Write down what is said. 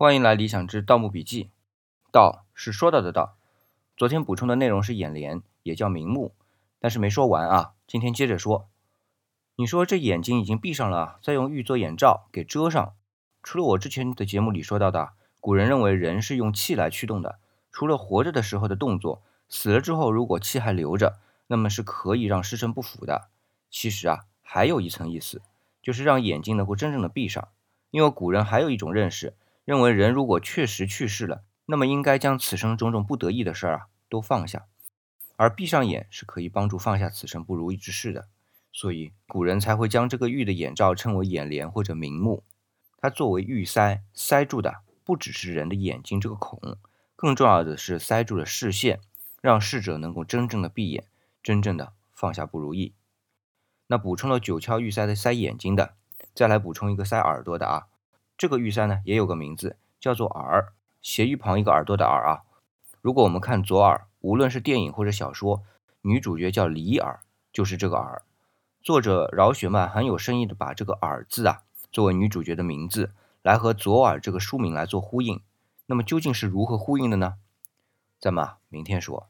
欢迎来理想之盗墓笔记。盗是说到的盗。昨天补充的内容是眼帘，也叫明目，但是没说完啊。今天接着说。你说这眼睛已经闭上了，再用玉做眼罩给遮上。除了我之前的节目里说到的，古人认为人是用气来驱动的，除了活着的时候的动作，死了之后如果气还留着，那么是可以让尸身不腐的。其实啊，还有一层意思，就是让眼睛能够真正的闭上。因为古人还有一种认识。认为人如果确实去世了，那么应该将此生种种不得意的事儿啊都放下，而闭上眼是可以帮助放下此生不如意之事的，所以古人才会将这个玉的眼罩称为眼帘或者明目。它作为玉塞，塞住的不只是人的眼睛这个孔，更重要的是塞住了视线，让逝者能够真正的闭眼，真正的放下不如意。那补充了九窍玉塞的塞眼睛的，再来补充一个塞耳朵的啊。这个玉塞呢，也有个名字，叫做耳，斜玉旁一个耳朵的耳啊。如果我们看左耳，无论是电影或者小说，女主角叫李耳，就是这个耳。作者饶雪漫很有深意的把这个耳字啊，作为女主角的名字，来和左耳这个书名来做呼应。那么究竟是如何呼应的呢？咱们啊，明天说。